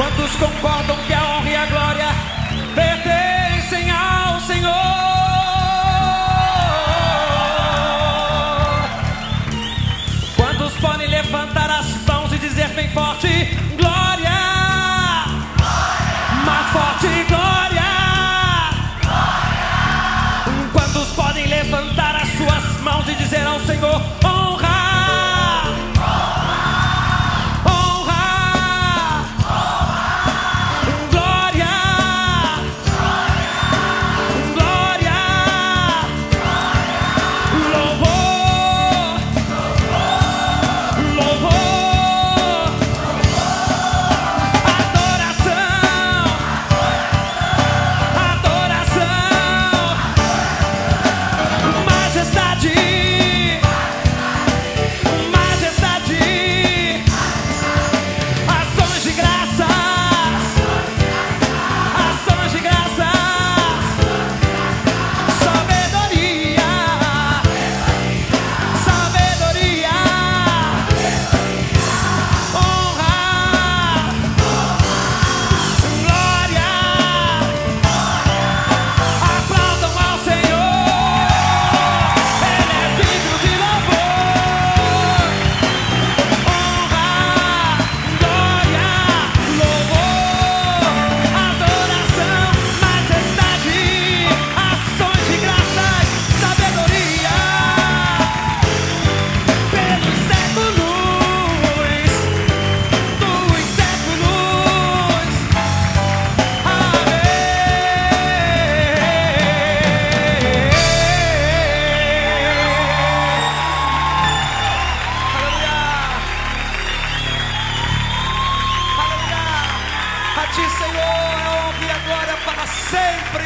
Quantos concordam que a honra e a glória pertencem ao Senhor? Quantos podem levantar as mãos e dizer bem forte: Glória! glória! Mais forte, glória! glória! Quantos podem levantar as suas mãos e dizer ao Senhor: ti, Senhor, é honra e a glória para sempre.